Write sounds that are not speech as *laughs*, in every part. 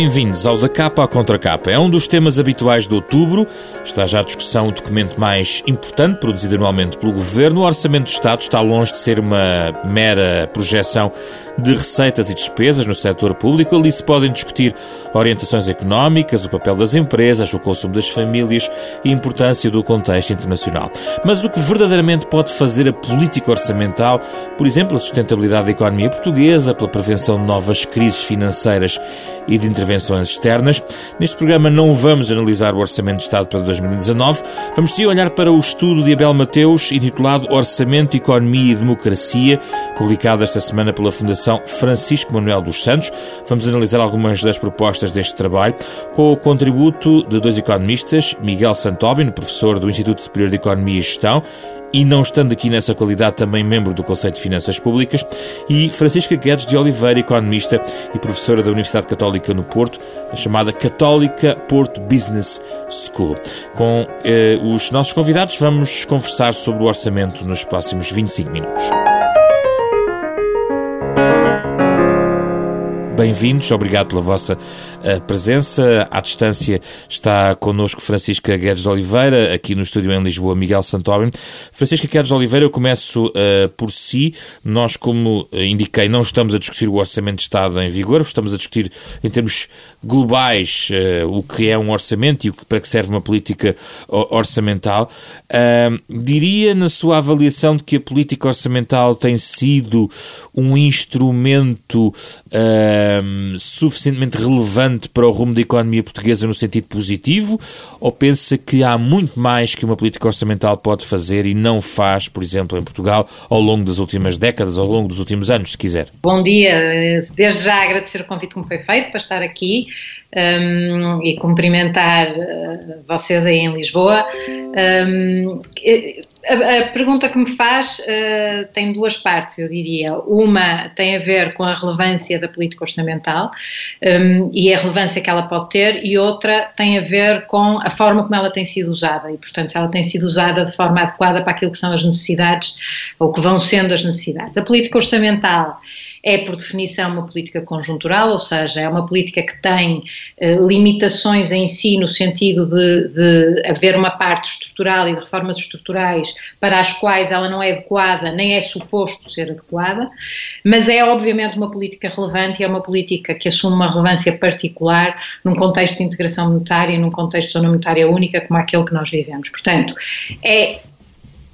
Bem-vindos ao Da Capa à Contra Capa. É um dos temas habituais de outubro. Está já à discussão o documento mais importante produzido anualmente pelo Governo. O Orçamento do Estado está longe de ser uma mera projeção de receitas e despesas no setor público. Ali se podem discutir orientações económicas, o papel das empresas, o consumo das famílias e a importância do contexto internacional. Mas o que verdadeiramente pode fazer a política orçamental, por exemplo, a sustentabilidade da economia portuguesa, pela prevenção de novas crises financeiras e de intervenções externas. Neste programa não vamos analisar o Orçamento de Estado para 2019, vamos sim olhar para o estudo de Abel Mateus, intitulado Orçamento, Economia e Democracia, publicado esta semana pela Fundação Francisco Manuel dos Santos. Vamos analisar algumas das propostas deste trabalho, com o contributo de dois economistas, Miguel Santobin, professor do Instituto Superior de Economia e Gestão, e não estando aqui nessa qualidade também membro do Conselho de Finanças Públicas, e Francisca Guedes de Oliveira, economista e professora da Universidade Católica no Porto, a chamada Católica Porto Business School. Com eh, os nossos convidados vamos conversar sobre o orçamento nos próximos 25 minutos. Bem-vindos, obrigado pela vossa uh, presença. À distância está connosco Francisca Guedes de Oliveira, aqui no estúdio em Lisboa, Miguel Santório. Francisca Guedes de Oliveira, eu começo uh, por si. Nós, como indiquei, não estamos a discutir o Orçamento de Estado em vigor, estamos a discutir em termos globais uh, o que é um orçamento e o que, para que serve uma política orçamental. diria, na sua avaliação, de que a política orçamental tem sido um instrumento suficientemente relevante para o rumo da economia portuguesa no sentido positivo? Ou pensa que há muito mais que uma política orçamental pode fazer e não faz, por exemplo, em Portugal, ao longo das últimas décadas, ao longo dos últimos anos, se quiser? Bom dia, desde já agradecer o convite que me foi feito para estar aqui um, e cumprimentar uh, vocês aí em Lisboa. Um, a, a, pergunta que me faz uh, tem duas partes, eu diria. Uma tem a ver com a relevância da política orçamental um, e a relevância que ela pode ter, e outra tem a ver com a forma como ela tem sido usada. E, portanto, se ela tem sido usada de forma adequada para aquilo que são as necessidades ou que vão sendo as necessidades. A política orçamental é, por definição, uma política conjuntural, ou seja, é uma política que tem eh, limitações em si, no sentido de, de, haver uma parte estrutural e de reformas estruturais para as quais ela não é adequada, nem é suposto ser adequada, mas é, obviamente, uma política relevante e é uma política que assume uma relevância particular num contexto de integração monetária e num contexto de zona monetária única como aquele que nós vivemos. Portanto, é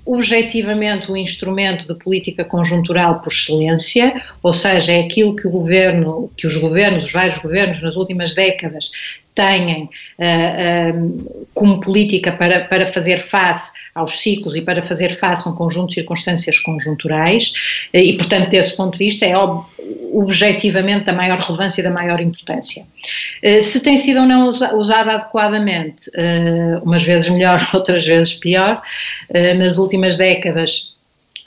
objetivamente o instrumento de política conjuntural por excelência, ou seja, é aquilo que o governo, que os governos, os vários governos nas últimas décadas têm uh, uh, como política para, para fazer face aos ciclos e para fazer face a um conjunto de circunstâncias conjunturais uh, e, portanto, desse ponto de vista é ob objetivamente da maior relevância e da maior importância. se tem sido ou não usada adequadamente, umas vezes melhor, *laughs* outras vezes pior, nas últimas décadas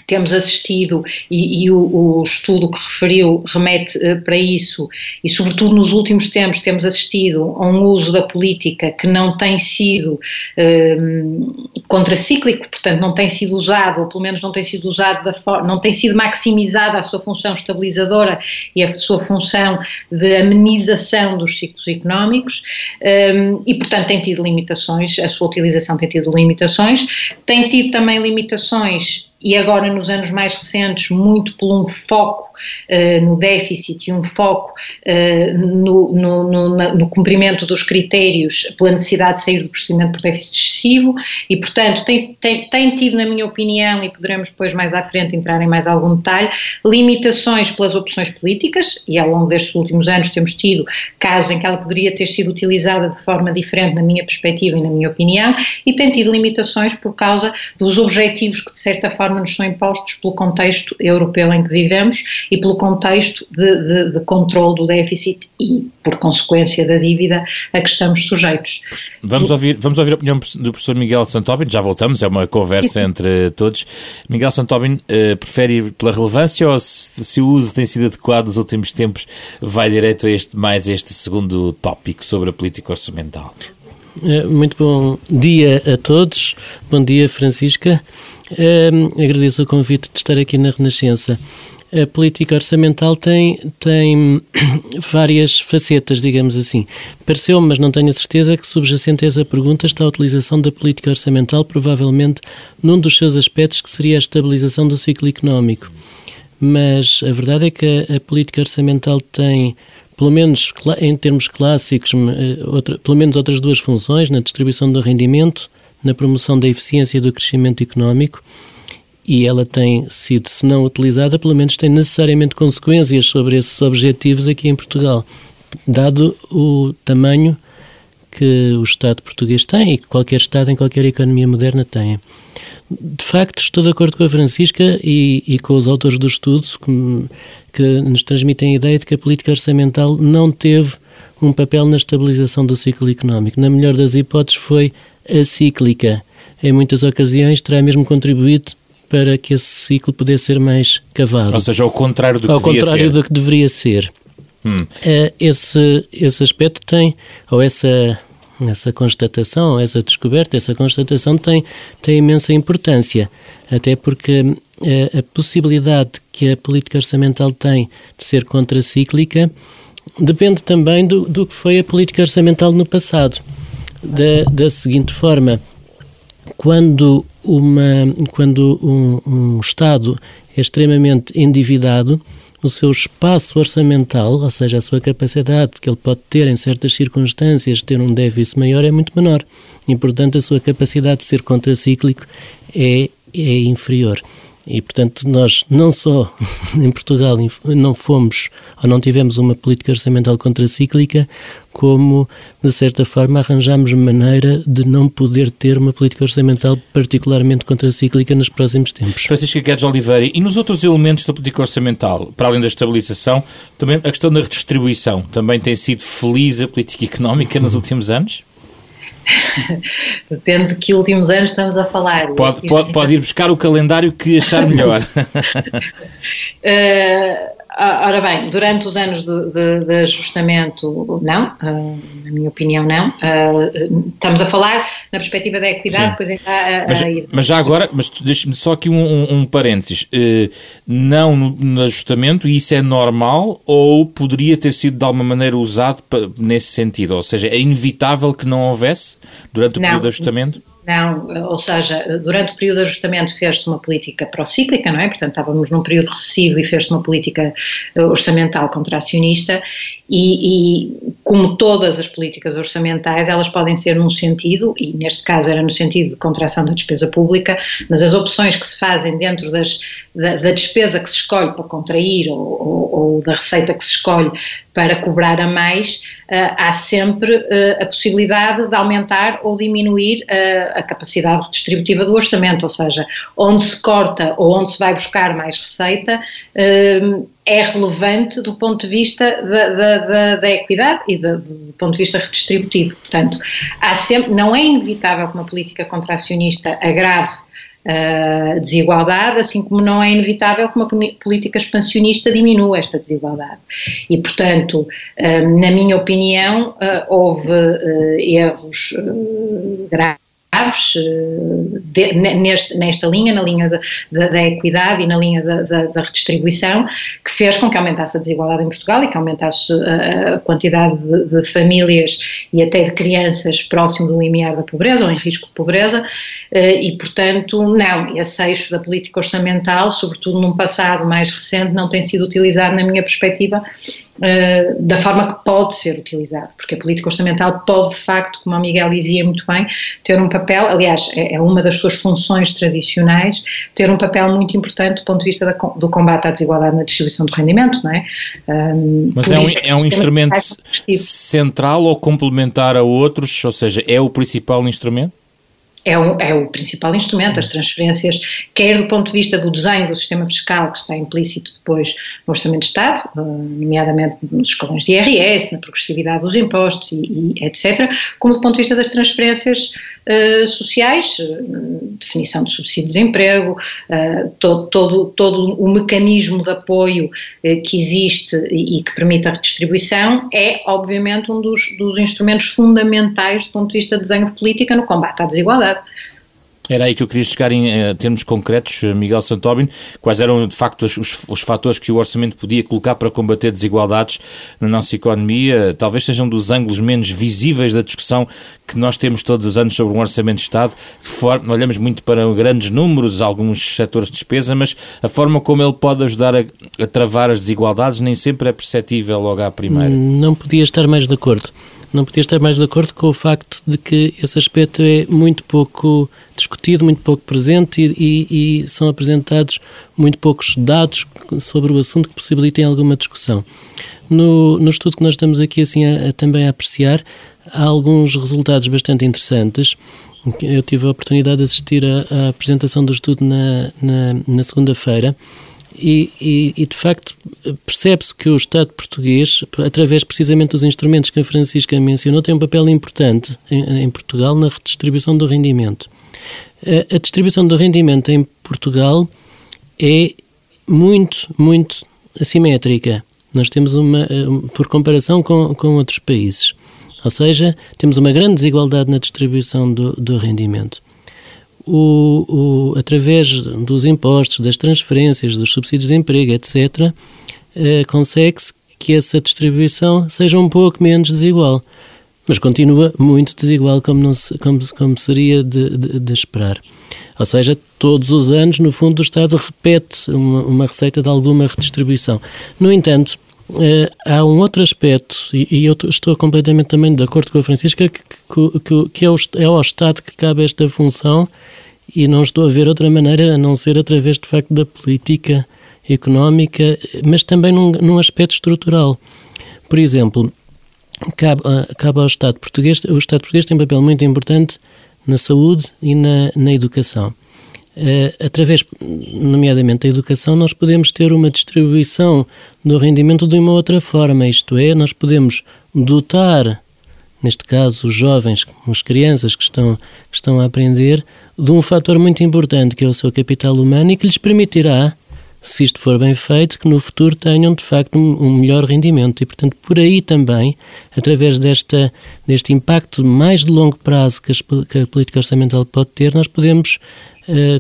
temos assistido, e, e o, o, estudo que referiu remete uh, para isso, e sobretudo nos últimos tempos temos assistido a um uso da política que não tem sido uh, contracíclico, portanto não tem sido usado, ou pelo menos não tem sido usado da forma, não tem sido maximizada a sua função estabilizadora e a sua função de amenização dos ciclos económicos, um, e portanto tem tido limitações, a sua utilização tem tido limitações, tem tido também limitações e agora nos anos mais recentes muito por um foco uh, no déficit e um foco uh, no, no, no, no, cumprimento dos critérios pela necessidade de sair do procedimento por déficit excessivo e, portanto, tem, tem, tem tido, na minha opinião, e poderemos depois mais à frente entrar em mais algum detalhe, limitações pelas opções políticas e ao longo destes últimos anos temos tido casos em que ela poderia ter sido utilizada de forma diferente na minha perspectiva e na minha opinião e tem tido limitações por causa dos objetivos que de certa forma nos são impostos pelo contexto europeu em que vivemos e pelo contexto de, de, de controle do déficit e, por consequência da dívida, a que estamos sujeitos. Vamos ouvir, vamos ouvir a opinião do professor Miguel Santobin, já voltamos, é uma conversa entre todos. Miguel Santobin, uh, prefere ir pela relevância ou se, se, o uso tem sido adequado nos últimos tempos, vai direto a este, mais este segundo tópico sobre a política orçamental? Eh, muito bom dia a todos. Bom dia, Francisca. Uh, agradeço o convite de estar aqui na Renascença. A política orçamental tem, tem *clears throat* várias facetas, digamos assim. Pareceu-me, mas não tenho a certeza, que subjacente a essa pergunta está a utilização da política orçamental, provavelmente num dos seus aspectos, que seria a estabilização do ciclo económico. Mas a verdade é que a, a política orçamental tem pelo menos em termos clássicos, eh, outra, pelo menos outras duas funções, na distribuição do rendimento, na promoção da eficiência do crescimento económico e ela tem sido, se não utilizada, pelo menos tem necessariamente consequências sobre esses objetivos aqui em Portugal, dado o tamanho que o Estado português tem e que qualquer Estado em qualquer economia moderna tem. De facto, estou de acordo com a Francisca e, e com os autores do estudo que, que nos transmitem a ideia de que a política orçamental não teve um papel na estabilização do ciclo económico. Na melhor das hipóteses, foi acíclica. Em muitas ocasiões, terá mesmo contribuído para que esse ciclo pudesse ser mais cavado. Ou seja, ao contrário do que ao deveria contrário ser. do que deveria ser. Hum. Uh, esse, esse aspecto tem, ou essa, essa constatação, essa descoberta, essa constatação tem, tem imensa importância, até porque uh, a possibilidade que a política orçamental tem de ser contracíclica depende também do, do que foi a política orçamental no passado. Da, da seguinte forma, quando, uma, quando um, um Estado é extremamente endividado, o seu espaço orçamental, ou seja, a sua capacidade que ele pode ter em certas circunstâncias, ter um déficit maior, é muito menor. E, portanto, a sua capacidade de ser contracíclico é, é inferior. E, portanto, nós não só *laughs* em Portugal não fomos ou não tivemos uma política orçamental contracíclica, como, de certa forma, arranjamos maneira de não poder ter uma política orçamental particularmente contracíclica nos próximos tempos. Francisco Guedes Oliveira, e nos outros elementos da política orçamental, para além da estabilização, também a questão da redistribuição, também tem sido feliz a política económica nos últimos anos? *laughs* Depende de que últimos anos estamos a falar. Pode, pode, pode ir buscar o calendário que achar melhor. uh, *laughs* *laughs* Ora bem, durante os anos de, de, de ajustamento, não, uh, na minha opinião, não. Uh, estamos a falar na perspectiva da equidade, depois é a, mas, mas, já agora, mas deixe-me só aqui um, um, um parênteses. Uh, não no, no, ajustamento, e isso é normal, ou poderia ter sido de alguma maneira usado nesse sentido? Ou seja, é inevitável que não houvesse durante o não. período de ajustamento? Não, ou seja, durante o período de ajustamento fez-se uma política procíclica, não é? Portanto, estávamos num período recessivo e fez-se uma política eh, orçamental contracionista e, e, como todas as políticas orçamentais, elas podem ser num sentido, e neste caso era no sentido de contração da despesa pública, mas as opções que se fazem dentro das, da, da despesa que se escolhe para contrair ou, ou, ou, da receita que se escolhe para cobrar a mais, uh, há sempre uh, a possibilidade de aumentar ou diminuir uh, a capacidade redistributiva do orçamento, ou seja, onde se corta ou onde se vai buscar mais receita é relevante do ponto de vista da, da, da, da equidade e do, ponto de vista redistributivo. Portanto, há sempre, não é inevitável que uma política contracionista agrave a desigualdade, assim como não é inevitável que uma política expansionista diminua esta desigualdade. E, portanto, na minha opinião, houve erros graves de, neste, nesta linha, na linha da equidade e na linha da, redistribuição, que fez com que aumentasse a desigualdade em Portugal e que aumentasse a, a quantidade de, famílias e até de crianças próximo do limiar da pobreza ou em risco de pobreza, eh, e portanto, não, esse eixo da política orçamental, sobretudo num passado mais recente, não tem sido utilizado, na minha perspectiva, eh, da forma que pode ser utilizado, porque a política orçamental pode, de facto, como a Miguel dizia muito bem, ter um papel, aliás, é, é uma das suas funções tradicionais, ter um papel muito importante do ponto de vista da, do combate à desigualdade na distribuição do rendimento, não é? Um, Mas é um, é um instrumento central ou complementar a outros, ou seja, é o principal instrumento? é, um, é, o principal instrumento, as transferências, quer do ponto de vista do desenho do sistema fiscal, que está implícito depois no Orçamento de Estado, eh, nomeadamente nos escalões de IRS, na progressividade dos impostos e, e, etc., como do ponto de vista das transferências uh, sociais, uh, definição de subsídio de desemprego, uh, todo, todo, todo o mecanismo de apoio que existe e, e, que permite a redistribuição, é, obviamente, um dos, dos instrumentos fundamentais do ponto de vista de desenho de política no combate à desigualdade. Era aí que eu queria chegar em, em termos concretos, Miguel Santóbino. Quais eram, de facto, os, os, fatores que o orçamento podia colocar para combater desigualdades na nossa economia? Talvez sejam dos ângulos menos visíveis da discussão que nós temos todos os anos sobre um orçamento de Estado. Forma, olhamos muito para grandes números, alguns setores de despesa, mas a forma como ele pode ajudar a, a travar as desigualdades nem sempre é perceptível logo à primeira. Não podia estar mais de acordo não podia estar mais de acordo com o facto de que esse aspecto é muito pouco discutido, muito pouco presente e, e, e são apresentados muito poucos dados sobre o assunto que possibilitem alguma discussão. No, no estudo que nós estamos aqui assim a, a, também a apreciar, há alguns resultados bastante interessantes. Eu tive a oportunidade de assistir à apresentação do estudo na, na, na segunda-feira e, e, e, de facto percebe-se que o Estado português, através precisamente dos instrumentos que a Francisca mencionou, tem um papel importante em, em Portugal na redistribuição do rendimento. A, distribuição do rendimento em Portugal é muito, muito assimétrica. Nós temos uma, por comparação com, com outros países. Ou seja, temos uma grande desigualdade na distribuição do, do rendimento o, o, através dos impostos, das transferências, dos subsídios de emprego, etc., eh, consegue-se que essa distribuição seja um pouco menos desigual. Mas continua muito desigual, como, não se, como, como seria de, de, de, esperar. Ou seja, todos os anos, no fundo, o Estado repete uma, uma receita de alguma redistribuição. No entanto, Uh, há um outro aspecto, e, e, eu estou completamente também de acordo com a Francisca, que, que, que é, o, é, ao Estado que cabe esta função e não estou a ver outra maneira a não ser através, de facto, da política económica, mas também num, num aspecto estrutural. Por exemplo, cabe, ah, cabe ao Estado português, o Estado português tem um papel muito importante na saúde e na, na educação. Uh, através, nomeadamente, da educação, nós podemos ter uma distribuição do rendimento de uma outra forma, isto é, nós podemos dotar, neste caso, os jovens, as crianças que estão, que estão a aprender, de um fator muito importante que é o seu capital humano e que lhes permitirá, se isto for bem feito, que no futuro tenham de facto um, melhor rendimento. E, portanto, por aí também, através desta, deste impacto mais de longo prazo que, as, que a política orçamental pode ter, nós podemos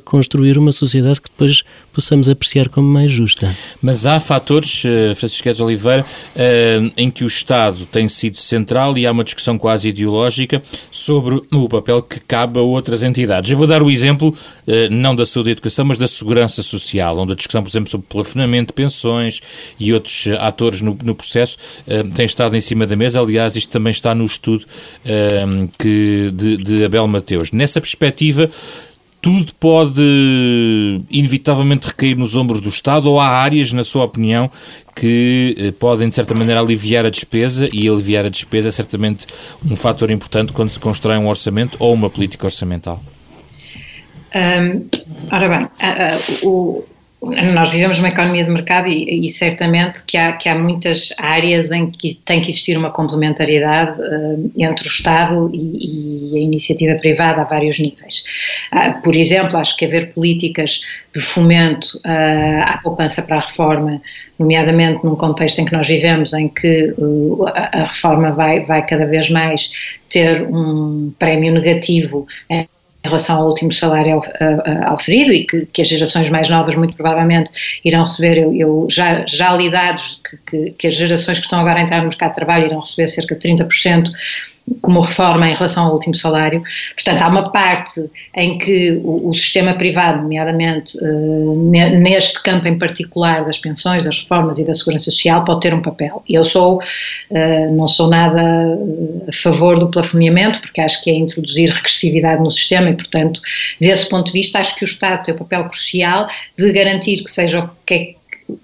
construir uma sociedade que depois possamos apreciar como mais justa. Mas há fatores, uh, Francisco de Oliveira, uh, em que o Estado tem sido central e há uma discussão quase ideológica sobre o papel que cabe a outras entidades. Eu vou dar o exemplo, não da saúde e educação, mas da segurança social, onde a discussão, por exemplo, sobre plafonamento pensões e outros atores no, no processo tem estado em cima da mesa. Aliás, isto também está no estudo que, de, de Abel Mateus. Nessa perspectiva, tudo pode inevitavelmente recair nos ombros do Estado ou há áreas, na sua opinião, que eh, podem, de certa maneira, aliviar a despesa e aliviar a despesa é certamente um fator importante quando se constrói um orçamento ou uma política orçamental? Um, ora bem, o nós vivemos uma economia de mercado e, e, certamente que há, que há muitas áreas em que tem que existir uma complementariedade uh, entre o Estado e, e, a iniciativa privada a vários níveis. Uh, por exemplo, acho que haver políticas de fomento uh, à poupança para a reforma, nomeadamente num contexto em que nós vivemos, em que a, a reforma vai, vai cada vez mais ter um prémio negativo relação ao último salário auferido e que, que, as gerações mais novas muito provavelmente irão receber, eu, eu já, já li dados que, que, que, as gerações que estão agora a entrar no mercado de trabalho irão receber cerca de 30% como reforma em relação ao último salário. Portanto, há uma parte em que o, o sistema privado, nomeadamente uh, neste campo em particular das pensões, das reformas e da segurança social, pode ter um papel. Eu sou, uh, não sou nada eh, a favor do plafoneamento, porque acho que é introduzir regressividade no sistema e, portanto, desse ponto de vista, acho que o Estado tem o papel crucial de garantir que seja o que é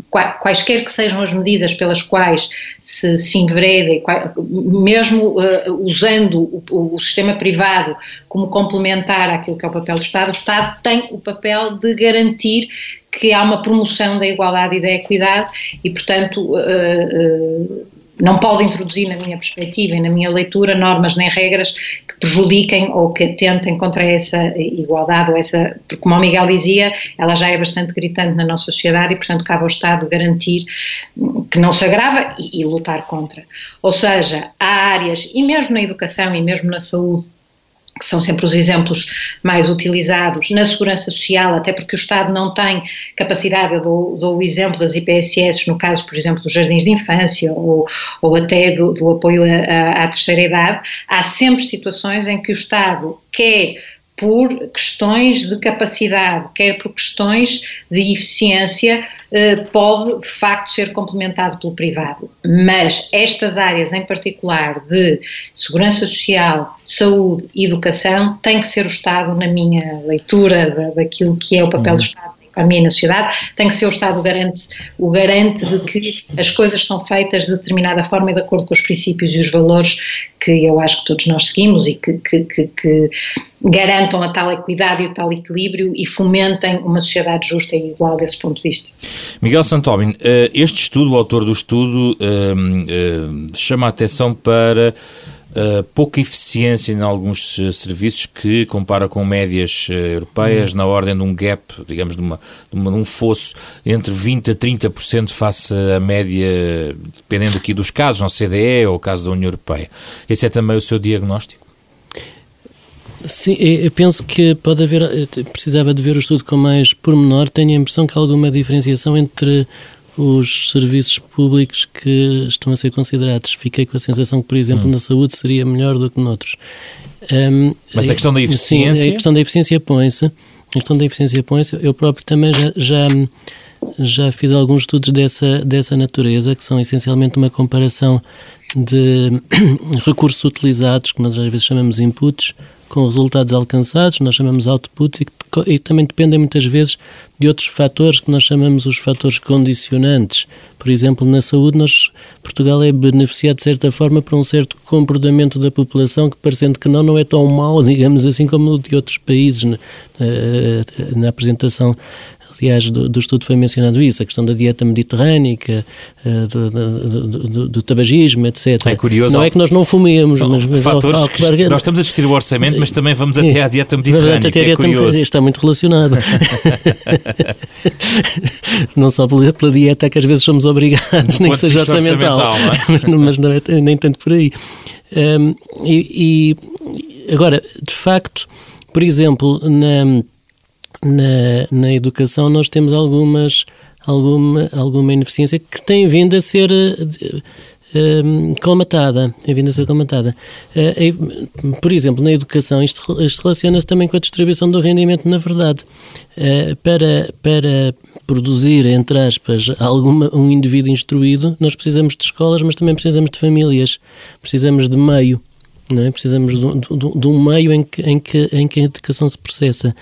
quaisquer que sejam as medidas pelas quais se, se envereda, mesmo uh, usando o, o, sistema privado como complementar àquilo que é o papel do Estado, o Estado tem o papel de garantir que há uma promoção da igualdade e da equidade e, portanto, uh, uh, não pode introduzir, na minha perspectiva e na minha leitura, normas nem regras que prejudiquem ou que atentem contra essa igualdade ou essa, porque como o Miguel dizia, ela já é bastante gritante na nossa sociedade e, portanto, cabe ao Estado garantir que não se agrava e, e lutar contra. Ou seja, há áreas, e mesmo na educação e mesmo na saúde, que são sempre os exemplos mais utilizados, na segurança social, até porque o Estado não tem capacidade, eu dou, dou o exemplo das IPSS, no caso, por exemplo, dos jardins de infância ou, ou até do, do apoio à, à terceira idade, há sempre situações em que o Estado quer por questões de capacidade, quer por questões de eficiência, eh, pode de facto ser complementado pelo privado. Mas estas áreas em particular de segurança social, saúde e educação tem que ser o Estado, na minha leitura daquilo que é o papel uhum. do Estado e na sociedade, tem que ser o Estado o garante, o garante de que as coisas são feitas de determinada forma e de acordo com os princípios e os valores que eu acho que todos nós seguimos e que, que, que, que garantam a tal equidade e o tal equilíbrio e fomentem uma sociedade justa e igual desse ponto de vista. Miguel Santobin, eh, este estudo, o autor do estudo, eh, eh, chama a atenção para Uh, pouca eficiência em alguns uh, serviços que compara com médias uh, europeias uhum. na ordem de um gap, digamos, de, uma, de, uma, de um fosso entre 20% a 30% face à média, dependendo aqui dos casos, no CDE ou o caso da União Europeia. Esse é também o seu diagnóstico? Sim, eu penso que pode haver, precisava de ver o estudo com mais pormenor, tenho a impressão que há alguma diferenciação entre os serviços públicos que estão a ser considerados. Fiquei com a sensação que, por exemplo, hum. na saúde seria melhor do que noutros. Um, Mas a questão da eficiência? Sim, a questão da eficiência põe-se. A questão da eficiência põe-se. Eu próprio também já, já, já, fiz alguns estudos dessa, dessa natureza, que são essencialmente uma comparação de *coughs* recursos utilizados, que nós às vezes chamamos inputs, com resultados alcançados, nós chamamos output, e, e, também dependem muitas vezes de outros fatores que nós chamamos os fatores condicionantes. Por exemplo, na saúde, nós, Portugal é beneficiado de certa forma por um certo comportamento da população que, parecendo que não, não é tão mau, *laughs* digamos assim, como o de outros países. Na, na apresentação aliás, do, do, estudo foi mencionado isso, a questão da dieta mediterrânica, uh, do, do, do, do, tabagismo, etc. É curioso. Não é que nós não fumemos, mas, mas fatores ao, ao, que nós estamos a discutir o orçamento, mas também vamos até à dieta mediterrânica. Até dieta é curioso. Está muito relacionado. *laughs* não só pela, pela, dieta é que às vezes somos obrigados, nem que seja orçamental, orçamental é? *laughs* mas não é, nem tanto por aí. Um, e, e agora, de facto, por exemplo, na na, na educação nós temos algumas, alguma, alguma ineficiência que tem vindo a ser uh, colmatada, tem vindo a ser colmatada. Uh, por exemplo, na educação, isto, isto relaciona-se também com a distribuição do rendimento, na verdade. Uh, para, para produzir, entre aspas, alguma, um indivíduo instruído, nós precisamos de escolas, mas também precisamos de famílias, precisamos de meio não é? Precisamos de, um meio em que, em, que, em que a educação se processa.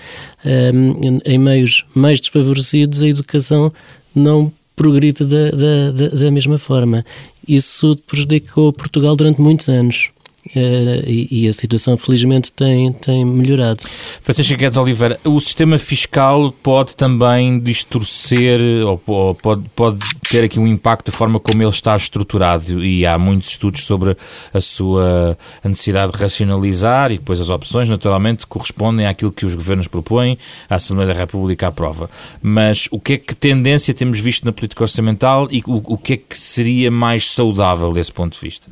Um, em meios mais desfavorecidos, a educação não progride da, da, da mesma forma. Isso prejudicou Portugal durante muitos anos. Uh, e, a situação felizmente tem, tem melhorado. Francisco Guedes Oliveira, o sistema fiscal pode também distorcer ou, ou pode, pode ter aqui um impacto da forma como ele está estruturado e há muitos estudos sobre a sua a necessidade de racionalizar e depois as opções naturalmente correspondem àquilo que os governos propõem, a Assembleia da República aprova. Mas o que é que tendência temos visto na política orçamental e o, o que é que seria mais saudável desse ponto de vista?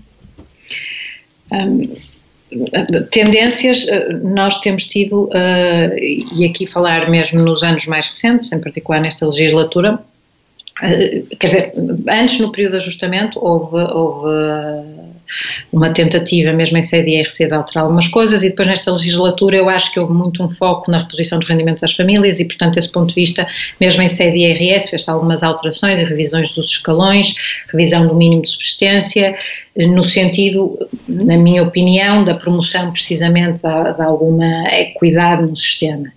Tendências eh, nós temos tido, uh, e aqui falar mesmo nos anos mais recentes, em particular nesta legislatura, uh, quer dizer, antes no período de ajustamento houve, houve uma tentativa, mesmo em sede IRC, de alterar algumas coisas, e depois nesta legislatura eu acho que houve muito um foco na reposição dos rendimentos às famílias, e portanto, desse ponto de vista, mesmo em sede IRS, fez-se algumas alterações e revisões dos escalões, revisão do mínimo de subsistência, no sentido, na minha opinião, da promoção precisamente de, de alguma equidade no sistema.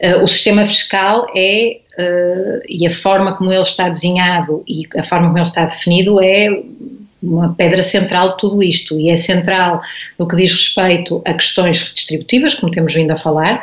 Uh, o sistema fiscal é, uh, e a forma como ele está desenhado e a forma como ele está definido é uma pedra central de tudo isto e é central no que diz respeito a questões redistributivas, como temos vindo a falar,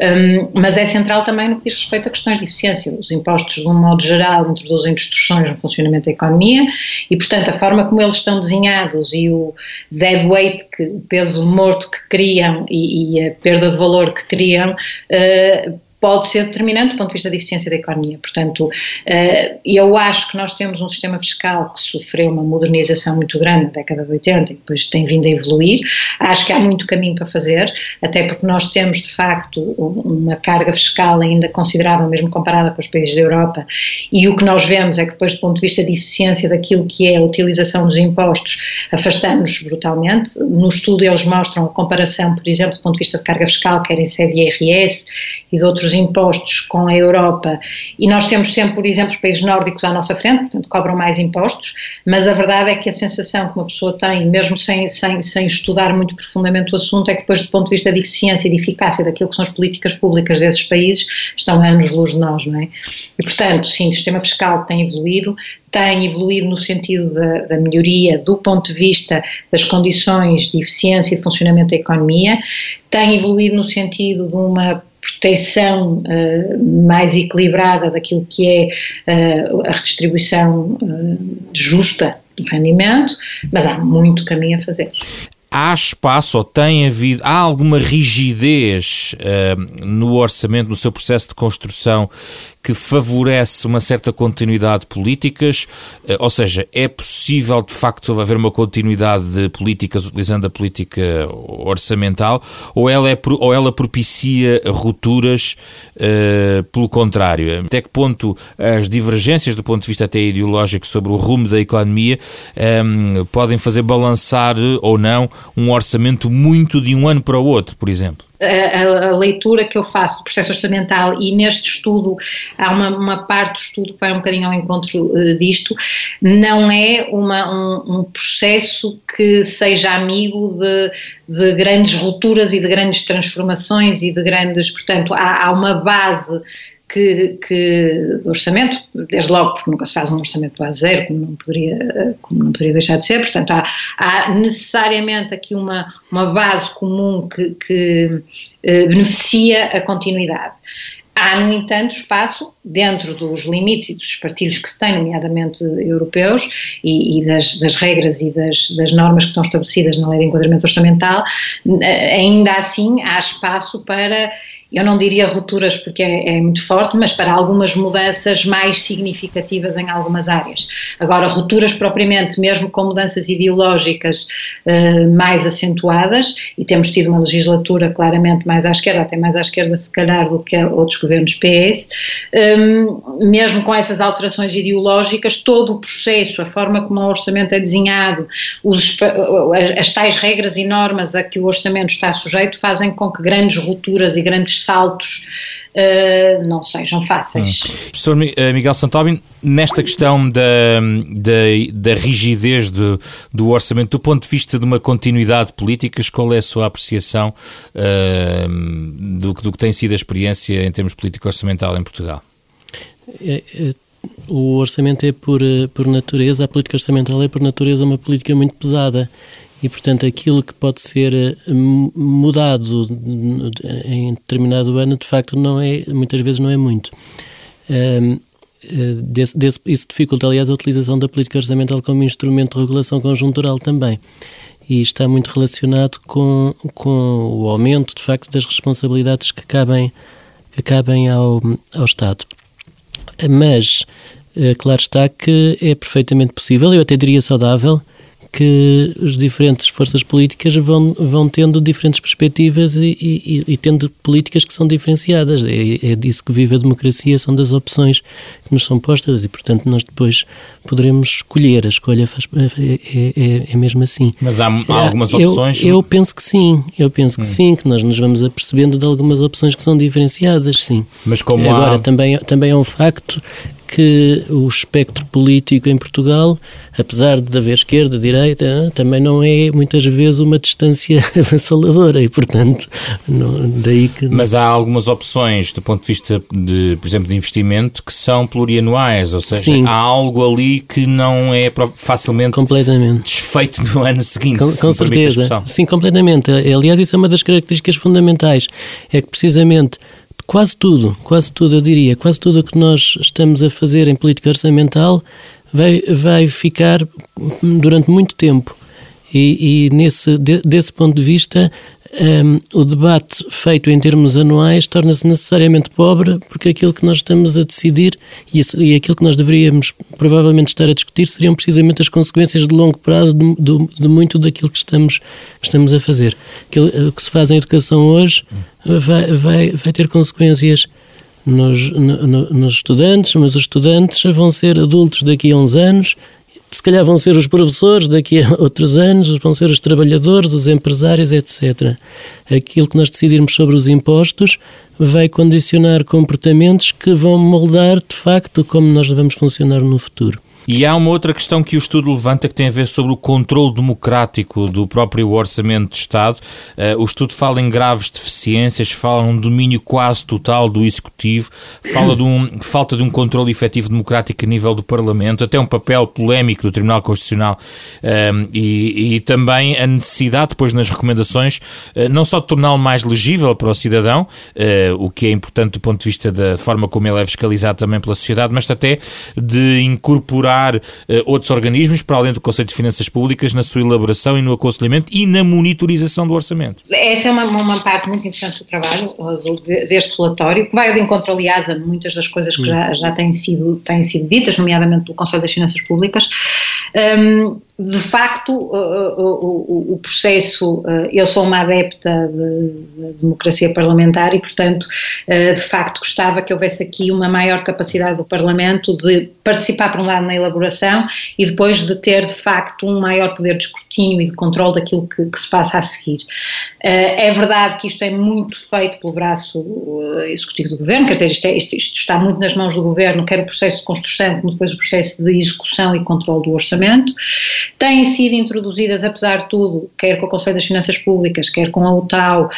um, mas é central também no que diz respeito a questões de eficiência. Os impostos, de um modo geral, introduzem distorções no funcionamento da economia e, portanto, a forma como eles estão desenhados e o dead weight, que, o peso morto que criam e, e a perda de valor que criam, uh, pode ser determinante do ponto de vista da eficiência da economia. Portanto, eh, eu acho que nós temos um sistema fiscal que sofreu uma modernização muito grande na década de 80 e depois tem vindo a evoluir. Acho que há muito caminho para fazer, até porque nós temos, de facto, uma carga fiscal ainda considerável, mesmo comparada com os países da Europa, e o que nós vemos é que depois, do ponto de vista de eficiência daquilo que é a utilização dos impostos, afastamos brutalmente. No estudo eles mostram a comparação, por exemplo, do ponto de vista de carga fiscal, quer em sede IRS e de outros impostos com a Europa, e nós temos sempre, por exemplo, os países nórdicos à nossa frente, portanto cobram mais impostos, mas a verdade é que a sensação que uma pessoa tem, mesmo sem, sem, sem estudar muito profundamente o assunto, é que depois do ponto de vista de eficiência e de eficácia daquilo que são as políticas públicas desses países, estão a anos-luz de nós, não é? E portanto, sim, o sistema fiscal tem evoluído, tem evoluído no sentido da, da, melhoria do ponto de vista das condições de eficiência e de funcionamento da economia, tem evoluído no sentido de uma proteção uh, mais equilibrada daquilo que é uh, a redistribuição uh, justa do rendimento, mas há muito caminho a fazer. Há espaço ou tem havido, há alguma rigidez no orçamento, no seu processo de construção, que favorece uma certa continuidade de políticas, uh, ou seja, é possível de facto haver uma continuidade de políticas utilizando a política orçamental, ou ela, é, ou ela propicia rupturas, uh, pelo contrário? Até que ponto as divergências do ponto de vista até ideológico sobre o rumo da economia um, podem fazer balançar ou não um orçamento muito de um ano para o outro, por exemplo? A, a, leitura que eu faço do processo orçamental e neste estudo há uma, uma parte do estudo que vai um bocadinho ao encontro uh, disto, não é uma, um, um, processo que seja amigo de, de, grandes rupturas e de grandes transformações e de grandes, portanto há, há uma base que, que do orçamento, desde logo porque nunca se faz um orçamento a zero, como não poderia, como não poderia deixar de ser, portanto há, há necessariamente aqui uma, uma base comum que, que eh, beneficia a continuidade. Há, no entanto, espaço, dentro dos limites e dos espartilhos que se têm, nomeadamente europeus, e, e das, das, regras e das, das, normas que estão estabelecidas na lei de enquadramento orçamental, eh, ainda assim há espaço para eu não diria rupturas porque é, é, muito forte, mas para algumas mudanças mais significativas em algumas áreas. Agora, rupturas propriamente, mesmo com mudanças ideológicas uh, mais acentuadas, e temos tido uma legislatura claramente mais à esquerda, até mais à esquerda se calhar do que outros governos PS, ehm, mesmo com essas alterações ideológicas, todo o processo, a forma como o orçamento é desenhado, os, as tais regras e normas a que o orçamento está sujeito fazem com que grandes rupturas e grandes saltos uh, não sejam fáceis. Hum. Professor eh, Miguel Santóbin, nesta questão da, da, da rigidez do, do orçamento, do ponto de vista de uma continuidade de políticas, qual é a sua apreciação uh, do, do que tem sido a experiência em termos político-orçamental em Portugal? É, é, o orçamento é por, por natureza, a política orçamental é por natureza uma política muito pesada e, portanto, aquilo que pode ser eh, mudado em determinado ano, de facto, não é, muitas vezes não é muito. Um, eh, desse, desse, isso dificulta, aliás, a utilização da política orçamental como instrumento de regulação conjuntural também. E está muito relacionado com, com o aumento, de facto, das responsabilidades que cabem, que cabem ao, ao Estado. Mas, eh, claro está que é perfeitamente possível, eu até diria saudável, que as diferentes forças políticas vão, vão tendo diferentes perspectivas e, e, e tendo políticas que são diferenciadas. É, é, disso que vive a democracia, são das opções que nos são postas e, portanto, nós depois poderemos escolher. A escolha faz, é, é, é, é mesmo assim. Mas há, há algumas opções? Eu, eu, penso que sim, eu penso que hum. sim, que nós nos vamos apercebendo de algumas opções que são diferenciadas, sim. Mas como Agora, há... também, também é um facto que o espectro político em Portugal, apesar de haver esquerda, direita, também não é muitas vezes uma distância *laughs* avassaladora e, portanto, não, daí que... Mas há algumas opções do ponto de vista, de, por exemplo, de investimento que são plurianuais, ou seja, Sim. há algo ali que não é facilmente completamente. desfeito no ano seguinte. Com, com certeza. Sim, completamente. Aliás, isso é uma das características fundamentais. É que precisamente quase tudo, quase tudo, eu diria, quase tudo o que nós estamos a fazer em política orçamental vai, vai ficar durante muito tempo. E, e nesse, de, desse ponto de vista, um, o debate feito em termos anuais torna-se necessariamente pobre, porque aquilo que nós estamos a decidir e, e, aquilo que nós deveríamos provavelmente estar a discutir seriam precisamente as consequências de longo prazo de, de, de muito daquilo que estamos, estamos a fazer. Aquilo, o que se faz em educação hoje vai, vai, vai ter consequências nos, no, nos estudantes, mas os estudantes vão ser adultos daqui a uns anos se calhar vão ser os professores daqui a *laughs* outros anos, vão ser os trabalhadores, os empresários, etc. Aquilo que nós decidirmos sobre os impostos vai condicionar comportamentos que vão moldar, de facto, como nós devemos funcionar no futuro. E há uma outra questão que o estudo levanta que tem a ver sobre o controle democrático do próprio orçamento de Estado. Uh, o estudo fala em graves deficiências, fala num domínio quase total do Executivo, fala de um, *coughs* falta de um controle efetivo democrático a nível do Parlamento, até um papel polémico do Tribunal Constitucional uh, e, e, também a necessidade, depois nas recomendações, uh, não só de torná-lo mais legível para o cidadão, o que é importante do ponto de vista da forma como ele é fiscalizado também pela sociedade, mas até de incorporar uh, outros organismos, para além do Conselho de Finanças Públicas, na sua elaboração e no aconselhamento e na monitorização do orçamento. Essa é uma, uma parte muito interessante do trabalho deste relatório, que vai de encontro, aliás, a muitas das coisas que já, já têm, sido, têm sido ditas, nomeadamente pelo Conselho das Finanças Públicas. Um, de facto, o, o, processo, eu sou uma adepta de, de, democracia parlamentar e, portanto, de facto gostava que houvesse aqui uma maior capacidade do Parlamento de participar, por um lado, na elaboração e depois de ter, de facto, um maior poder de escrutínio e de controle daquilo que, que se passa a seguir. É verdade que isto é muito feito pelo braço executivo do Governo, quer dizer, isto, é, isto, isto está muito nas mãos do Governo, quer o processo de construção, como depois o processo de execução e controle do orçamento têm sido introduzidas, apesar de tudo, quer com o Conselho das Finanças Públicas, quer com a UTAU,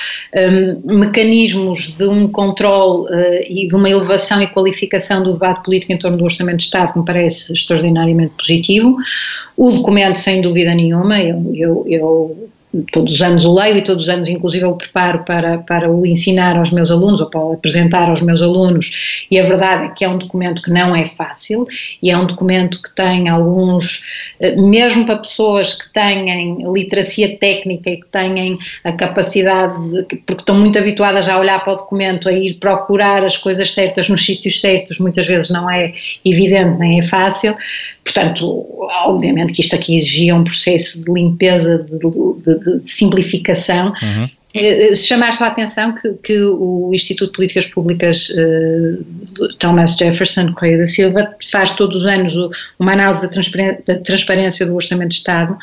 um, mecanismos de um controle uh, e de uma elevação e qualificação do debate político em torno do Orçamento de Estado, que me parece extraordinariamente positivo. O documento, sem dúvida nenhuma, eu, eu, eu todos os anos o leio e todos os anos inclusive o preparo para, para o ensinar aos meus alunos ou para o apresentar aos meus alunos. E a verdade é que é um documento que não é fácil e é um documento que tem alguns, eh, mesmo para pessoas que têm literacia técnica e que têm a capacidade, de, porque estão muito habituadas a olhar para o documento, a ir procurar as coisas certas nos sítios certos, muitas vezes não é evidente nem é fácil, Portanto, obviamente que isto aqui exigia um processo de limpeza, de, de, de simplificação. Uhum. Eh, chamaste a atenção que, que, o Instituto de Políticas Públicas uh, Thomas Jefferson Correia da Silva faz todos os anos uma análise da, da transparência do Orçamento de Estado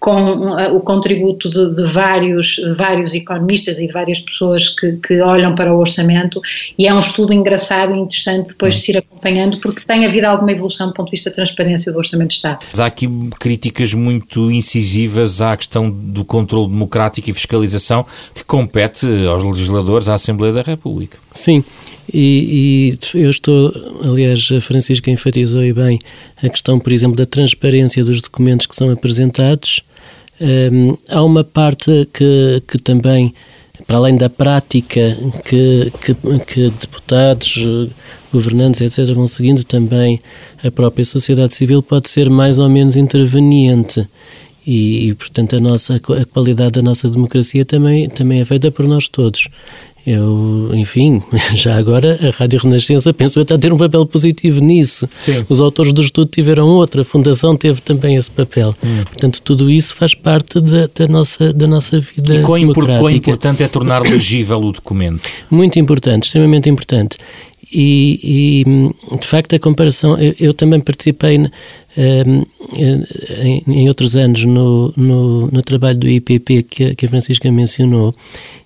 com uh, o contributo de, de, vários, de vários economistas e de várias pessoas que, que, olham para o orçamento e é um estudo engraçado e interessante depois de se ir acompanhando porque tem havido alguma evolução do ponto de vista da transparência do Orçamento de Estado. Há aqui críticas muito incisivas à questão do controle democrático e fiscalização que compete aos legisladores, à Assembleia da República. Sim, e, e, eu estou, aliás, a Francisca enfatizou e bem a questão, por exemplo, da transparência dos documentos que são apresentados. Um, há uma parte que, que também, para além da prática que, que, que deputados, governantes, etc., vão seguindo, também a própria sociedade civil pode ser mais ou menos interveniente. E, e, portanto a nossa a qualidade da nossa democracia também também é feita por nós todos eu, enfim, *laughs* já agora a Rádio Renascença penso eu está a ter um papel positivo nisso. Sim. Os autores do estudo tiveram outra, a Fundação teve também esse papel. Hum. Portanto, tudo isso faz parte da, da, nossa, da nossa vida e quão, democrática. quão importante é tornar legível o documento? *coughs* Muito importante, extremamente importante. E, e de facto a comparação, eu, eu também participei em, em, outros anos no, no, no, trabalho do IPP que, que a Francisca mencionou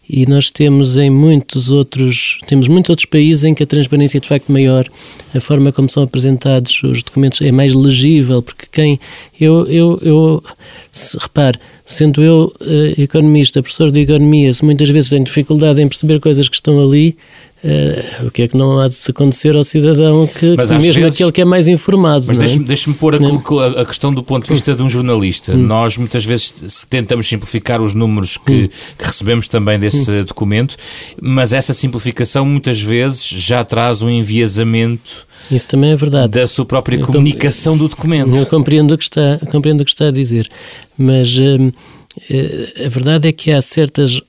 e nós temos em muitos outros temos muitos outros países em que a transparência é de facto maior. A forma como são apresentados os documentos é mais legível porque quem eu eu, eu se, repare sendo eu uh, economista professor de economia se muitas vezes tenho dificuldade em perceber coisas que estão ali Uh, o que é que não há de acontecer ao cidadão que, que mesmo vezes, aquele que é mais informado. Mas é? deixe-me deixe pôr a, a, questão do ponto de vista de um jornalista. Hum. Nós muitas vezes tentamos simplificar os números que, hum. que recebemos também desse hum. documento, mas essa simplificação muitas vezes já traz um enviesamento. Isso também é verdade. Da sua própria eu comunicação do documento. Eu compreendo o que está, compreendo o que está a dizer, mas hum, eh, a verdade é que há certas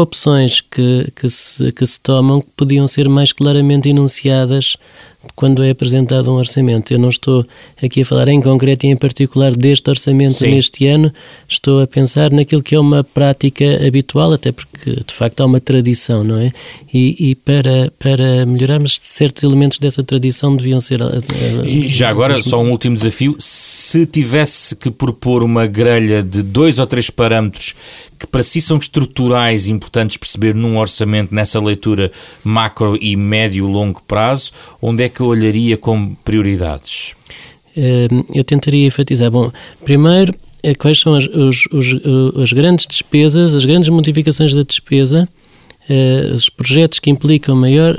opções que, que, se, que se tomam que podiam ser mais claramente enunciadas quando é apresentado um orçamento. Eu não estou aqui a falar em concreto e em particular deste orçamento Sim. neste ano, estou a pensar naquilo que é uma prática habitual, até porque de facto há uma tradição, não é? E, e para, para melhorarmos, certos elementos dessa tradição deviam ser. Uh, e já agora, só um último desafio: se tivesse que propor uma grelha de dois ou três parâmetros que para si são estruturais e importantes perceber num orçamento, nessa leitura macro e médio-longo prazo, onde é que eu olharia como prioridades? Ehm, eu tentaria enfatizar. Bom, primeiro, é quais são as, os, os, as grandes despesas, as grandes modificações da despesa, eh, os projetos que implicam maior,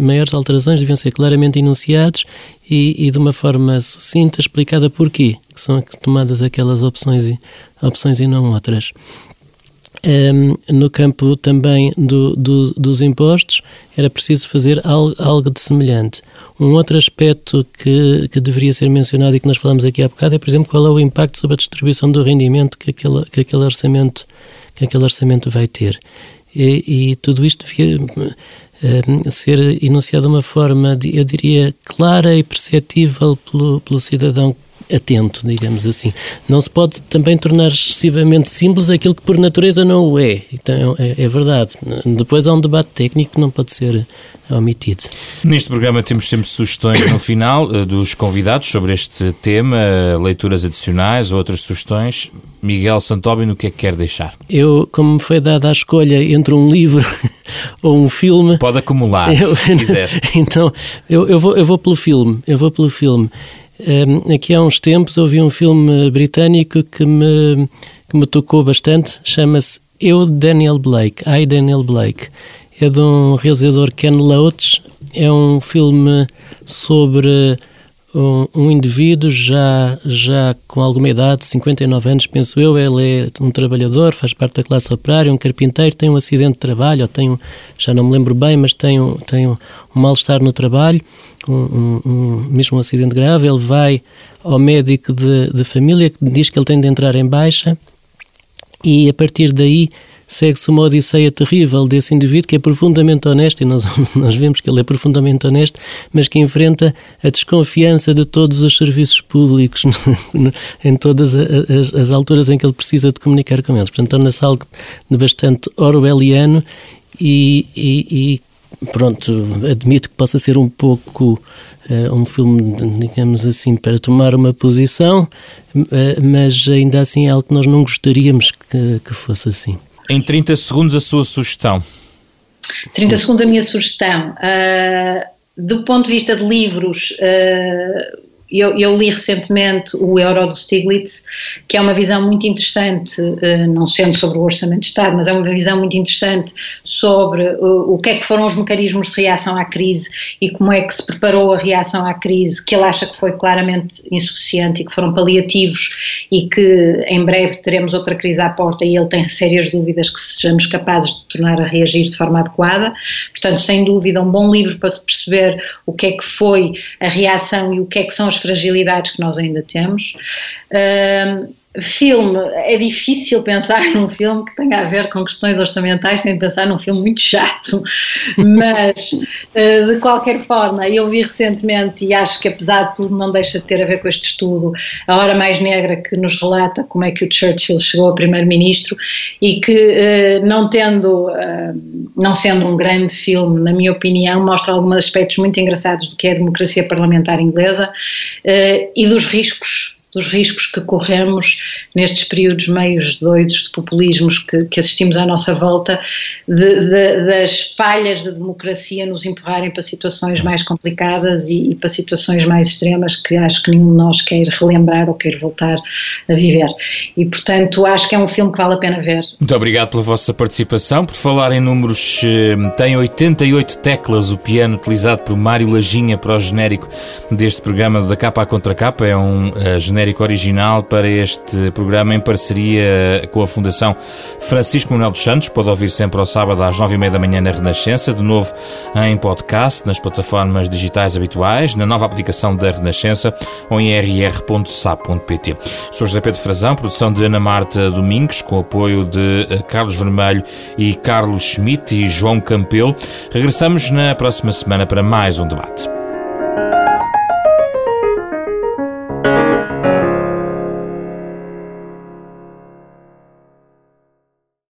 maiores alterações deviam ser claramente enunciados e, e, de uma forma sucinta explicada porquê que são tomadas aquelas opções e, opções e não outras. Um, no campo também do, do, dos impostos, era preciso fazer algo, algo, de semelhante. Um outro aspecto que, que deveria ser mencionado e que nós falamos aqui há bocado é, por exemplo, qual é o impacto sobre a distribuição do rendimento que aquele, que aquele, orçamento, que aquele orçamento vai ter. E, e tudo isto devia um, ser enunciado de uma forma, eu diria, clara e perceptível pelo, pelo cidadão atento, digamos assim. Não se pode também tornar excessivamente simples aquilo que por natureza não o é. Então, é, é verdade. Depois há um debate técnico que não pode ser omitido. Neste programa temos sempre sugestões no final uh, dos convidados sobre este tema, uh, leituras adicionais ou outras sugestões. Miguel Santóbio, o que é que quer deixar? Eu, como me foi dada a escolha entre um livro *laughs* ou um filme... Pode acumular, *laughs* eu, se quiser. *laughs* então, eu, eu, vou, eu vou pelo filme. Eu vou pelo filme. Um, aqui há uns tempos ouvi um filme britânico que me, que me tocou bastante, chama-se Eu, Daniel Blake, I, Daniel Blake. É de um realizador Ken Loach, é um filme sobre um, um, indivíduo já, já com alguma idade, 59 anos, penso eu, ele é um trabalhador, faz parte da classe operária, um carpinteiro, tem um acidente de trabalho, ou tem um, já não me lembro bem, mas tem um, tem um, um mal-estar no trabalho, um, mesmo um acidente grave, ele vai ao médico de, de família que diz que ele tem de entrar em baixa e a partir daí segue-se uma odisseia terrível desse indivíduo que é profundamente honesto, e nós, *laughs* nós vemos que ele é profundamente honesto, mas que enfrenta a desconfiança de todos os serviços públicos *laughs* em todas as, as, alturas em que ele precisa de comunicar com eles. Portanto, torna-se algo bastante orwelliano e, e, e pronto, admito que possa ser um pouco uh, um filme, digamos assim, para tomar uma posição, uh, mas ainda assim é algo que nós não gostaríamos que, que fosse assim. Em 30 segundos, a sua sugestão. 30 segundos, a minha sugestão. Uh, do ponto de vista de livros, uh, eu, eu, li recentemente o Euro do Stiglitz, que é uma visão muito interessante, eh, não sendo sobre o Orçamento de Estado, mas é uma visão muito interessante sobre o, o que é que foram os mecanismos de reação à crise e como é que se preparou a reação à crise, que ele acha que foi claramente insuficiente e que foram paliativos e que em breve teremos outra crise à porta e ele tem sérias dúvidas que sejamos capazes de tornar a reagir de forma adequada. Portanto, sem dúvida, um bom livro para se perceber o que é que foi a reação e o que é que são as fragilidades que nós ainda temos. Filme, é difícil pensar num filme que tenha a ver com questões orçamentais sem pensar num filme muito chato, mas uh, de qualquer forma, eu vi recentemente e acho que apesar de tudo não deixa de ter a ver com este estudo, A Hora Mais Negra que nos relata como é que o Churchill chegou a primeiro-ministro e que uh, não tendo, uh, não sendo um grande filme, na minha opinião, mostra alguns aspectos muito engraçados do que é a democracia parlamentar inglesa e dos riscos dos riscos que corremos nestes períodos meios doidos de populismos que, que assistimos à nossa volta, de, de, das falhas da de democracia nos empurrarem para situações mais complicadas e, e, para situações mais extremas que acho que nenhum de nós quer relembrar ou quer voltar a viver. E, portanto, acho que é um filme que vale a pena ver. Muito obrigado pela vossa participação. Por falar em números, eh, tem 88 teclas o piano utilizado por Mário Lajinha para o genérico deste programa da capa à contra capa. É um uh, genérico original para este programa em parceria com a Fundação Francisco Manuel dos Santos. Pode ouvir sempre ao sábado às nove e meia da manhã na Renascença, de novo em podcast, nas plataformas digitais habituais, na nova aplicação da Renascença ou em rr.sap.pt. Sou José Pedro Frazão, produção de Ana Marta Domingues, com apoio de eh, Carlos Vermelho e Carlos Schmidt e João Campelo. Regressamos na próxima semana para mais um debate.